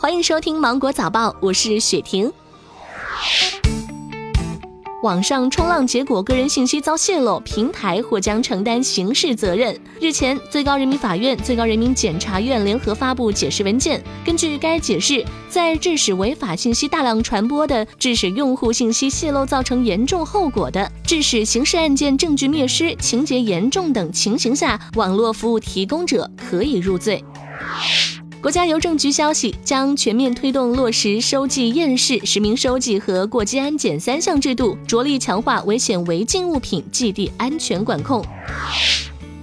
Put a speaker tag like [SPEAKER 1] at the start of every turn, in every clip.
[SPEAKER 1] 欢迎收听《芒果早报》，我是雪婷。网上冲浪结果个人信息遭泄露，平台或将承担刑事责任。日前，最高人民法院、最高人民检察院联合发布解释文件，根据该解释，在致使违法信息大量传播的、致使用户信息泄露造成严重后果的、致使刑事案件证据灭失、情节严重等情形下，网络服务提供者可以入罪。国家邮政局消息，将全面推动落实收寄验视、实名收寄和过机安检三项制度，着力强化危险违禁物品寄递安全管控。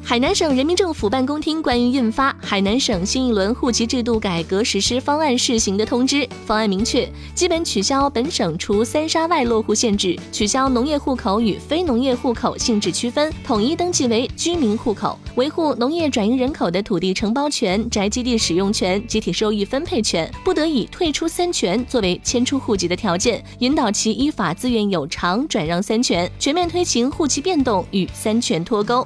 [SPEAKER 1] 海南省人民政府办公厅关于印发《海南省新一轮户籍制度改革实施方案（试行）》的通知，方案明确，基本取消本省除三沙外落户限制，取消农业户口与非农业户口性质区分，统一登记为居民户口，维护农业转移人口的土地承包权、宅基地使用权、集体收益分配权，不得以退出三权作为迁出户籍的条件，引导其依法自愿有偿转让三权，全面推行户籍变动与三权脱钩。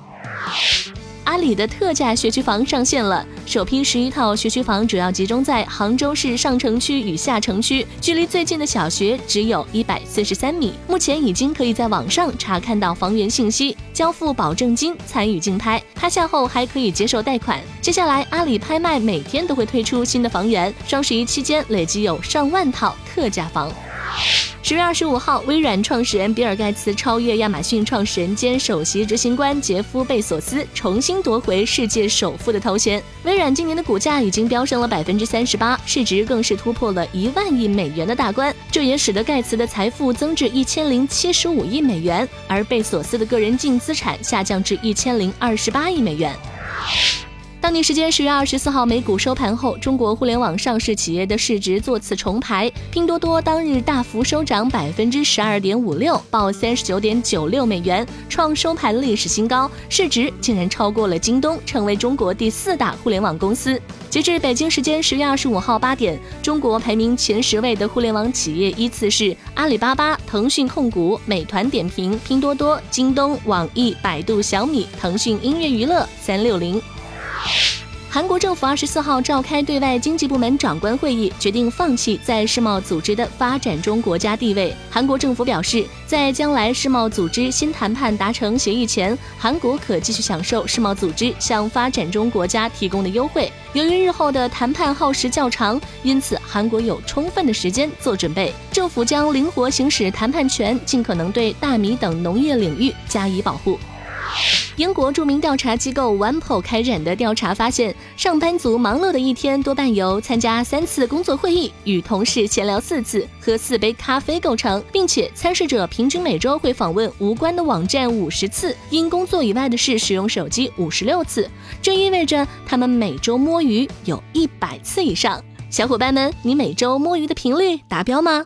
[SPEAKER 1] 阿里的特价学区房上线了，首批十一套学区房主要集中在杭州市上城区与下城区，距离最近的小学只有一百四十三米。目前已经可以在网上查看到房源信息，交付保证金，参与竞拍，拍下后还可以接受贷款。接下来，阿里拍卖每天都会推出新的房源，双十一期间累计有上万套特价房。十月二十五号，微软创始人比尔·盖茨超越亚马逊创始人兼首席执行官杰夫·贝索斯，重新夺回世界首富的头衔。微软今年的股价已经飙升了百分之三十八，市值更是突破了一万亿美元的大关，这也使得盖茨的财富增至一千零七十五亿美元，而贝索斯的个人净资产下降至一千零二十八亿美元。当地时间十月二十四号，美股收盘后，中国互联网上市企业的市值作次重排，拼多多当日大幅收涨百分之十二点五六，报三十九点九六美元，创收盘历史新高，市值竟然超过了京东，成为中国第四大互联网公司。截至北京时间十月二十五号八点，中国排名前十位的互联网企业依次是阿里巴巴、腾讯控股、美团点评、拼多多、京东、网易、百度、小米、腾讯音乐娱乐、三六零。韩国政府二十四号召开对外经济部门长官会议，决定放弃在世贸组织的发展中国家地位。韩国政府表示，在将来世贸组织新谈判达成协议前，韩国可继续享受世贸组织向发展中国家提供的优惠。由于日后的谈判耗时较长，因此韩国有充分的时间做准备。政府将灵活行使谈判权，尽可能对大米等农业领域加以保护。英国著名调查机构 OnePoll 开展的调查发现，上班族忙碌的一天多半由参加三次工作会议、与同事闲聊四次、喝四杯咖啡构成，并且参试者平均每周会访问无关的网站五十次，因工作以外的事使用手机五十六次。这意味着他们每周摸鱼有一百次以上。小伙伴们，你每周摸鱼的频率达标吗？